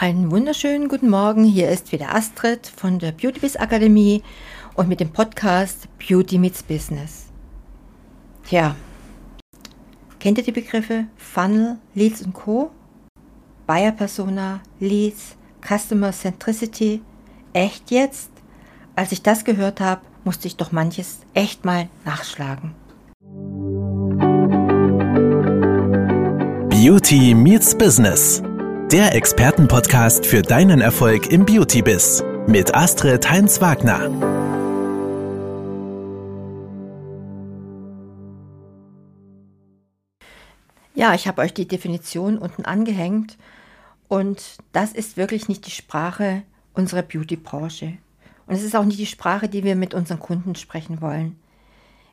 Einen wunderschönen guten Morgen. Hier ist wieder Astrid von der Beauty Biz Akademie und mit dem Podcast Beauty Meets Business. Tja, kennt ihr die Begriffe Funnel, Leads und Co? Buyer Persona, Leads, Customer Centricity? Echt jetzt? Als ich das gehört habe, musste ich doch manches echt mal nachschlagen. Beauty Meets Business der Expertenpodcast für deinen Erfolg im Beauty-Biss mit Astrid Heinz-Wagner. Ja, ich habe euch die Definition unten angehängt und das ist wirklich nicht die Sprache unserer Beauty-Branche. Und es ist auch nicht die Sprache, die wir mit unseren Kunden sprechen wollen.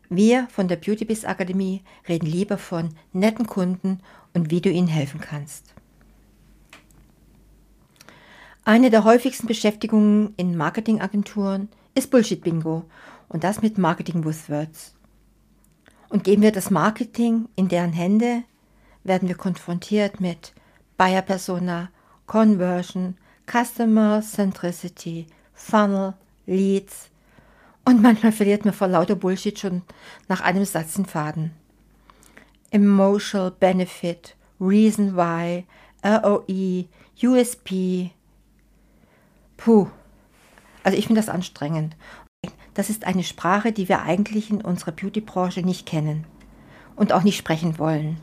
Wir von der Beauty Biz Akademie reden lieber von netten Kunden und wie du ihnen helfen kannst. Eine der häufigsten Beschäftigungen in Marketingagenturen ist Bullshit-Bingo und das mit Marketing-Buzzwords. Und geben wir das Marketing in deren Hände, werden wir konfrontiert mit Buyer Persona, Conversion, Customer Centricity, Funnel, Leads und manchmal verliert man vor lauter Bullshit schon nach einem Satz den Faden. Emotional Benefit, Reason Why, ROE, USP, Puh. Also ich finde das anstrengend. Das ist eine Sprache, die wir eigentlich in unserer Beauty-Branche nicht kennen und auch nicht sprechen wollen.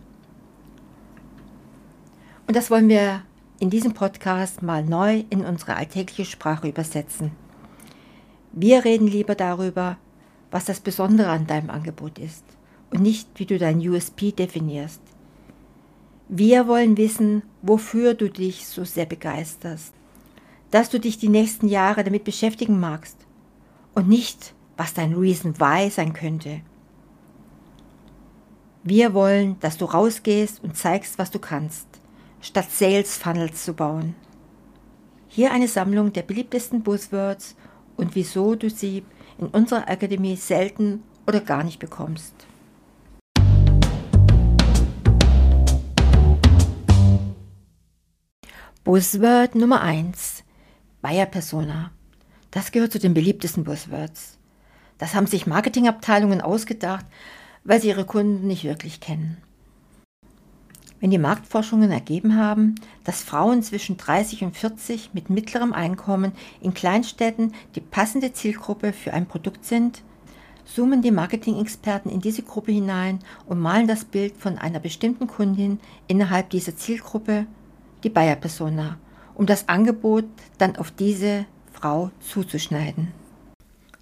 Und das wollen wir in diesem Podcast mal neu in unsere alltägliche Sprache übersetzen. Wir reden lieber darüber, was das Besondere an deinem Angebot ist und nicht, wie du dein USP definierst. Wir wollen wissen, wofür du dich so sehr begeisterst dass du dich die nächsten Jahre damit beschäftigen magst und nicht, was dein Reason Why sein könnte. Wir wollen, dass du rausgehst und zeigst, was du kannst, statt Sales Funnels zu bauen. Hier eine Sammlung der beliebtesten Buzzwords und wieso du sie in unserer Akademie selten oder gar nicht bekommst. Buzzword Nummer 1 Buyer Persona. Das gehört zu den beliebtesten Buzzwords. Das haben sich Marketingabteilungen ausgedacht, weil sie ihre Kunden nicht wirklich kennen. Wenn die Marktforschungen ergeben haben, dass Frauen zwischen 30 und 40 mit mittlerem Einkommen in Kleinstädten die passende Zielgruppe für ein Produkt sind, zoomen die Marketing-Experten in diese Gruppe hinein und malen das Bild von einer bestimmten Kundin innerhalb dieser Zielgruppe, die Buyer-Persona, um das Angebot dann auf diese Frau zuzuschneiden.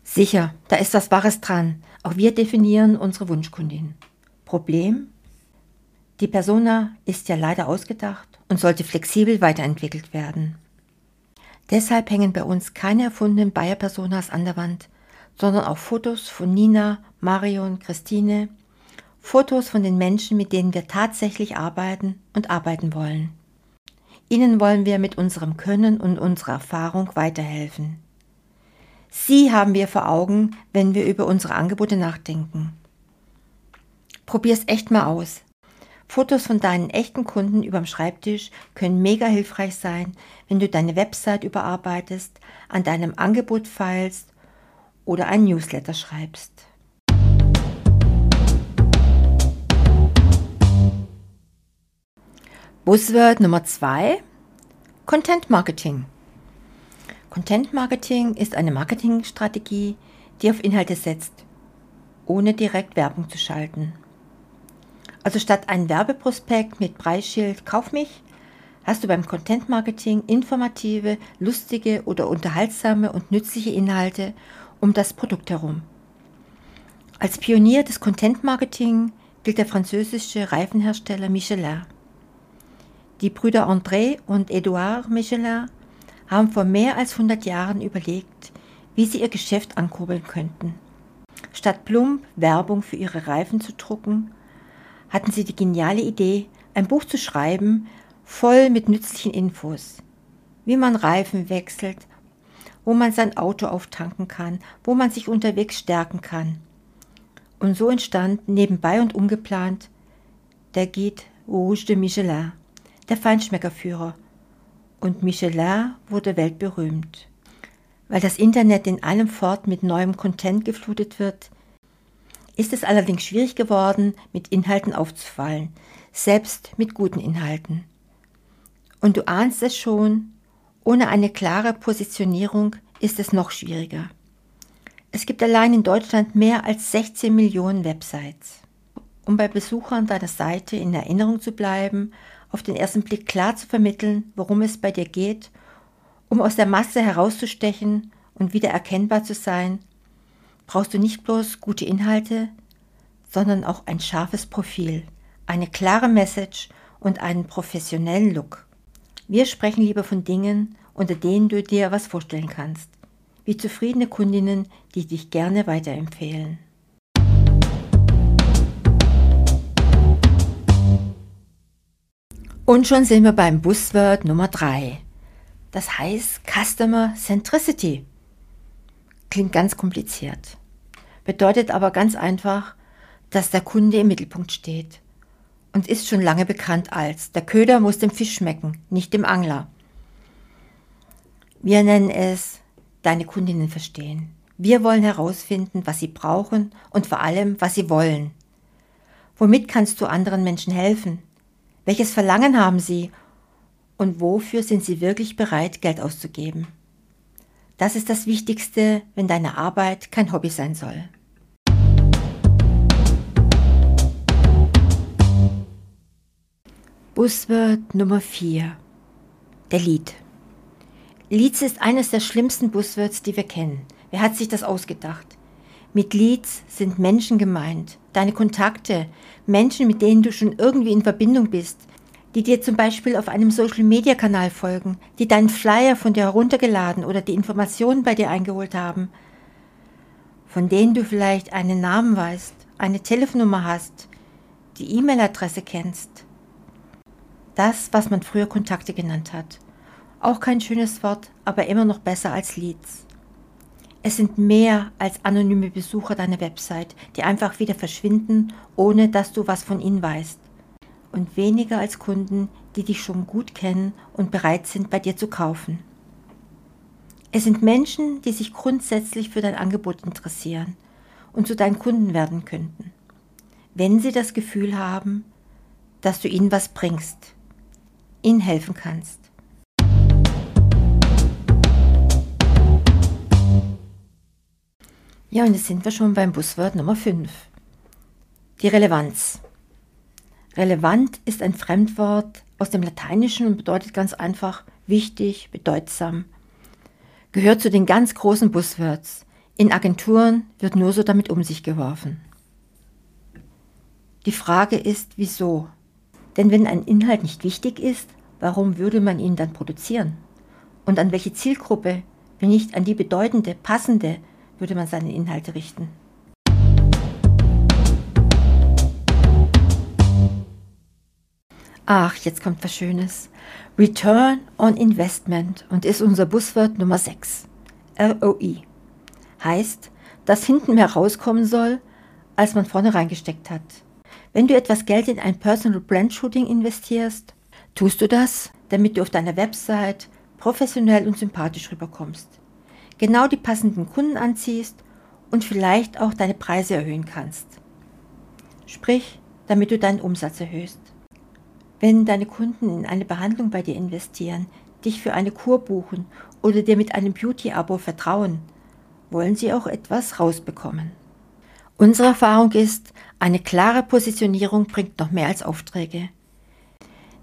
Sicher, da ist was Wahres dran. Auch wir definieren unsere Wunschkundin. Problem? Die Persona ist ja leider ausgedacht und sollte flexibel weiterentwickelt werden. Deshalb hängen bei uns keine erfundenen Bayer-Personas an der Wand, sondern auch Fotos von Nina, Marion, Christine, Fotos von den Menschen, mit denen wir tatsächlich arbeiten und arbeiten wollen. Ihnen wollen wir mit unserem Können und unserer Erfahrung weiterhelfen. Sie haben wir vor Augen, wenn wir über unsere Angebote nachdenken. Probier's echt mal aus. Fotos von deinen echten Kunden überm Schreibtisch können mega hilfreich sein, wenn du deine Website überarbeitest, an deinem Angebot feilst oder ein Newsletter schreibst. Buzzword Nummer zwei: Content Marketing. Content Marketing ist eine Marketingstrategie, die auf Inhalte setzt, ohne direkt Werbung zu schalten. Also statt ein Werbeprospekt mit Preisschild Kauf mich, hast du beim Content Marketing informative, lustige oder unterhaltsame und nützliche Inhalte um das Produkt herum. Als Pionier des Content Marketing gilt der französische Reifenhersteller Michelin. Die Brüder André und Edouard Michelin haben vor mehr als 100 Jahren überlegt, wie sie ihr Geschäft ankurbeln könnten. Statt plump Werbung für ihre Reifen zu drucken, hatten sie die geniale Idee, ein Buch zu schreiben, voll mit nützlichen Infos. Wie man Reifen wechselt, wo man sein Auto auftanken kann, wo man sich unterwegs stärken kann. Und so entstand nebenbei und ungeplant der Guide Rouge de Michelin der Feinschmeckerführer und Michelin wurde weltberühmt. Weil das Internet in allem fort mit neuem Content geflutet wird, ist es allerdings schwierig geworden, mit Inhalten aufzufallen, selbst mit guten Inhalten. Und du ahnst es schon, ohne eine klare Positionierung ist es noch schwieriger. Es gibt allein in Deutschland mehr als 16 Millionen Websites. Um bei Besuchern deiner Seite in Erinnerung zu bleiben, auf den ersten Blick klar zu vermitteln, worum es bei dir geht, um aus der Masse herauszustechen und wieder erkennbar zu sein, brauchst du nicht bloß gute Inhalte, sondern auch ein scharfes Profil, eine klare Message und einen professionellen Look. Wir sprechen lieber von Dingen, unter denen du dir was vorstellen kannst, wie zufriedene Kundinnen, die dich gerne weiterempfehlen. Und schon sind wir beim Buzzword Nummer 3. Das heißt Customer Centricity. Klingt ganz kompliziert. Bedeutet aber ganz einfach, dass der Kunde im Mittelpunkt steht. Und ist schon lange bekannt als der Köder muss dem Fisch schmecken, nicht dem Angler. Wir nennen es deine Kundinnen verstehen. Wir wollen herausfinden, was sie brauchen und vor allem, was sie wollen. Womit kannst du anderen Menschen helfen? Welches Verlangen haben sie und wofür sind sie wirklich bereit, Geld auszugeben? Das ist das Wichtigste, wenn deine Arbeit kein Hobby sein soll. Buzzword Nummer 4. Der Lied. Leads ist eines der schlimmsten Buzzwords, die wir kennen. Wer hat sich das ausgedacht? Mit Leads sind Menschen gemeint, deine Kontakte, Menschen, mit denen du schon irgendwie in Verbindung bist, die dir zum Beispiel auf einem Social-Media-Kanal folgen, die deinen Flyer von dir heruntergeladen oder die Informationen bei dir eingeholt haben, von denen du vielleicht einen Namen weißt, eine Telefonnummer hast, die E-Mail-Adresse kennst. Das, was man früher Kontakte genannt hat. Auch kein schönes Wort, aber immer noch besser als Leads. Es sind mehr als anonyme Besucher deiner Website, die einfach wieder verschwinden, ohne dass du was von ihnen weißt. Und weniger als Kunden, die dich schon gut kennen und bereit sind, bei dir zu kaufen. Es sind Menschen, die sich grundsätzlich für dein Angebot interessieren und zu deinen Kunden werden könnten, wenn sie das Gefühl haben, dass du ihnen was bringst, ihnen helfen kannst. Ja, und jetzt sind wir schon beim Buzzword Nummer 5. Die Relevanz. Relevant ist ein Fremdwort aus dem Lateinischen und bedeutet ganz einfach wichtig, bedeutsam. Gehört zu den ganz großen Buzzwords. In Agenturen wird nur so damit um sich geworfen. Die Frage ist, wieso? Denn wenn ein Inhalt nicht wichtig ist, warum würde man ihn dann produzieren? Und an welche Zielgruppe, wenn nicht an die bedeutende, passende, würde man seine Inhalte richten. Ach, jetzt kommt was Schönes. Return on Investment und ist unser Buzzword Nummer 6. ROI. Heißt, dass hinten mehr rauskommen soll, als man vorne reingesteckt hat. Wenn du etwas Geld in ein Personal Brand Shooting investierst, tust du das, damit du auf deiner Website professionell und sympathisch rüberkommst genau die passenden Kunden anziehst und vielleicht auch deine Preise erhöhen kannst. Sprich, damit du deinen Umsatz erhöhst. Wenn deine Kunden in eine Behandlung bei dir investieren, dich für eine Kur buchen oder dir mit einem Beauty-Abo vertrauen, wollen sie auch etwas rausbekommen. Unsere Erfahrung ist, eine klare Positionierung bringt noch mehr als Aufträge.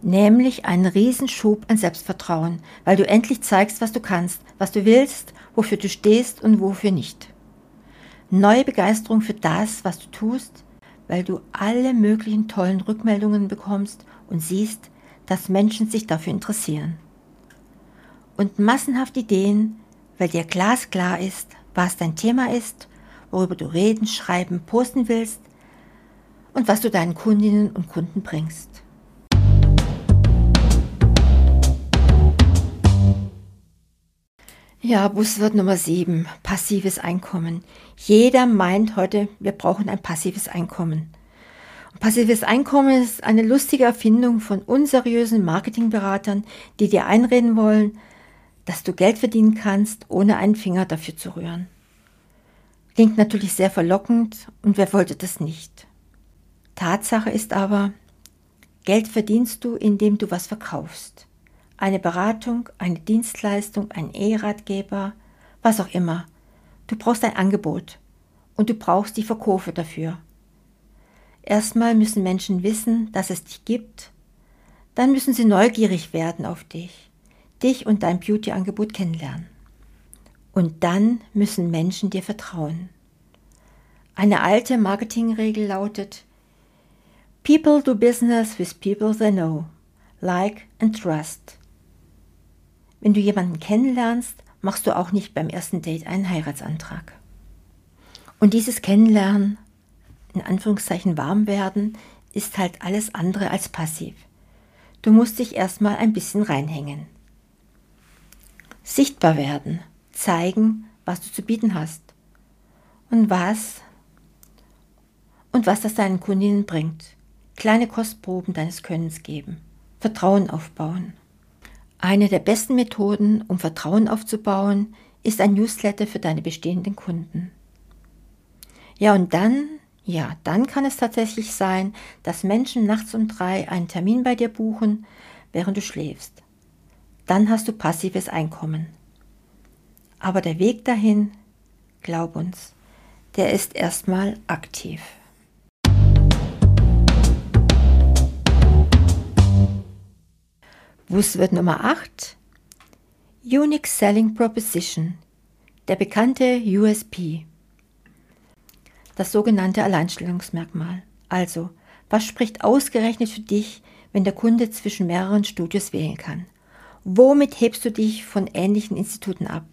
Nämlich einen Riesenschub an Selbstvertrauen, weil du endlich zeigst, was du kannst, was du willst wofür du stehst und wofür nicht. Neue Begeisterung für das, was du tust, weil du alle möglichen tollen Rückmeldungen bekommst und siehst, dass Menschen sich dafür interessieren. Und massenhaft Ideen, weil dir glasklar ist, was dein Thema ist, worüber du reden, schreiben, posten willst und was du deinen Kundinnen und Kunden bringst. Ja, Buzzword Nummer 7, passives Einkommen. Jeder meint heute, wir brauchen ein passives Einkommen. Passives Einkommen ist eine lustige Erfindung von unseriösen Marketingberatern, die dir einreden wollen, dass du Geld verdienen kannst, ohne einen Finger dafür zu rühren. Klingt natürlich sehr verlockend und wer wollte das nicht? Tatsache ist aber, Geld verdienst du, indem du was verkaufst. Eine Beratung, eine Dienstleistung, ein E-Ratgeber, was auch immer. Du brauchst ein Angebot und du brauchst die Verkäufe dafür. Erstmal müssen Menschen wissen, dass es dich gibt. Dann müssen sie neugierig werden auf dich, dich und dein Beauty-Angebot kennenlernen. Und dann müssen Menschen dir vertrauen. Eine alte Marketingregel lautet, People do business with people they know, like and trust. Wenn du jemanden kennenlernst, machst du auch nicht beim ersten Date einen Heiratsantrag. Und dieses Kennenlernen in Anführungszeichen warm werden, ist halt alles andere als passiv. Du musst dich erstmal ein bisschen reinhängen. Sichtbar werden, zeigen, was du zu bieten hast und was und was das deinen Kundinnen bringt. Kleine Kostproben deines Könnens geben, Vertrauen aufbauen. Eine der besten Methoden, um Vertrauen aufzubauen, ist ein Newsletter für deine bestehenden Kunden. Ja, und dann ja, dann kann es tatsächlich sein, dass Menschen nachts um drei einen Termin bei dir buchen, während du schläfst. Dann hast du passives Einkommen. Aber der Weg dahin, glaub uns, der ist erstmal aktiv. Buzzword Nummer 8 Unique Selling Proposition, der bekannte USP das sogenannte Alleinstellungsmerkmal. Also, was spricht ausgerechnet für dich, wenn der Kunde zwischen mehreren Studios wählen kann? Womit hebst du dich von ähnlichen Instituten ab?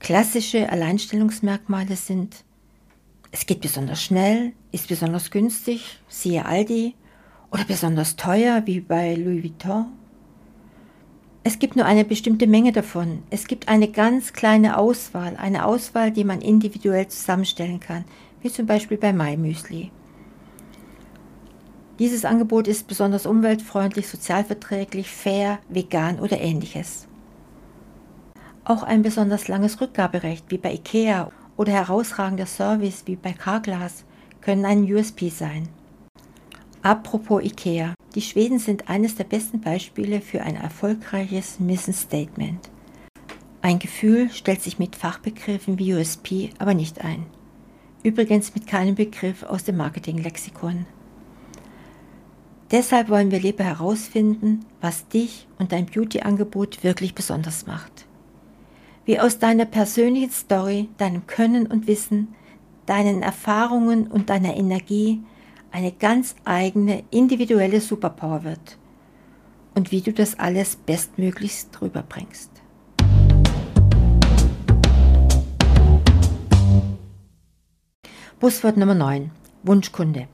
Klassische Alleinstellungsmerkmale sind, es geht besonders schnell, ist besonders günstig, siehe Aldi, oder besonders teuer, wie bei Louis Vuitton es gibt nur eine bestimmte Menge davon. Es gibt eine ganz kleine Auswahl, eine Auswahl, die man individuell zusammenstellen kann, wie zum Beispiel bei Mai Müsli. Dieses Angebot ist besonders umweltfreundlich, sozialverträglich, fair, vegan oder ähnliches. Auch ein besonders langes Rückgaberecht wie bei IKEA oder herausragender Service wie bei Carglass können ein USP sein. Apropos IKEA. Die Schweden sind eines der besten Beispiele für ein erfolgreiches Mission Statement. Ein Gefühl stellt sich mit Fachbegriffen wie USP aber nicht ein. Übrigens mit keinem Begriff aus dem Marketinglexikon. Deshalb wollen wir lieber herausfinden, was dich und dein Beauty-Angebot wirklich besonders macht. Wie aus deiner persönlichen Story, deinem Können und Wissen, deinen Erfahrungen und deiner Energie eine ganz eigene individuelle Superpower wird und wie du das alles bestmöglichst rüberbringst. Buswort Nummer 9. Wunschkunde.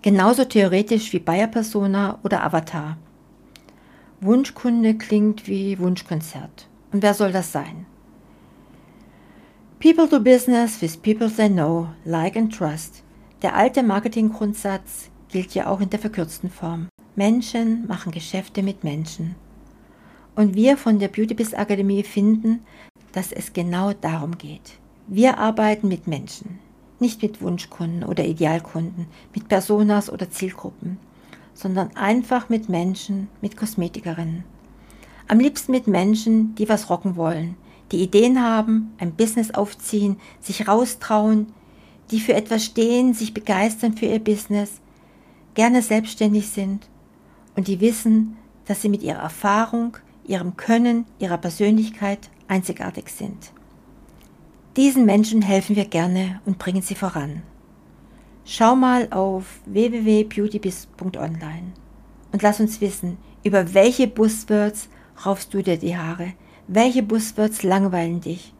Genauso theoretisch wie Bayer Persona oder Avatar. Wunschkunde klingt wie Wunschkonzert. Und wer soll das sein? People do business with people they know, like and trust. Der alte Marketinggrundsatz gilt ja auch in der verkürzten Form. Menschen machen Geschäfte mit Menschen. Und wir von der Beautybiz Akademie finden, dass es genau darum geht. Wir arbeiten mit Menschen, nicht mit Wunschkunden oder Idealkunden, mit Personas oder Zielgruppen, sondern einfach mit Menschen, mit Kosmetikerinnen. Am liebsten mit Menschen, die was rocken wollen, die Ideen haben, ein Business aufziehen, sich raustrauen, die für etwas stehen, sich begeistern für ihr Business, gerne selbstständig sind und die wissen, dass sie mit ihrer Erfahrung, ihrem Können, ihrer Persönlichkeit einzigartig sind. Diesen Menschen helfen wir gerne und bringen sie voran. Schau mal auf www.beautybiz.online und lass uns wissen, über welche Buzzwords raufst du dir die Haare, welche Buzzwords langweilen dich.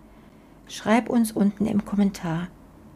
Schreib uns unten im Kommentar.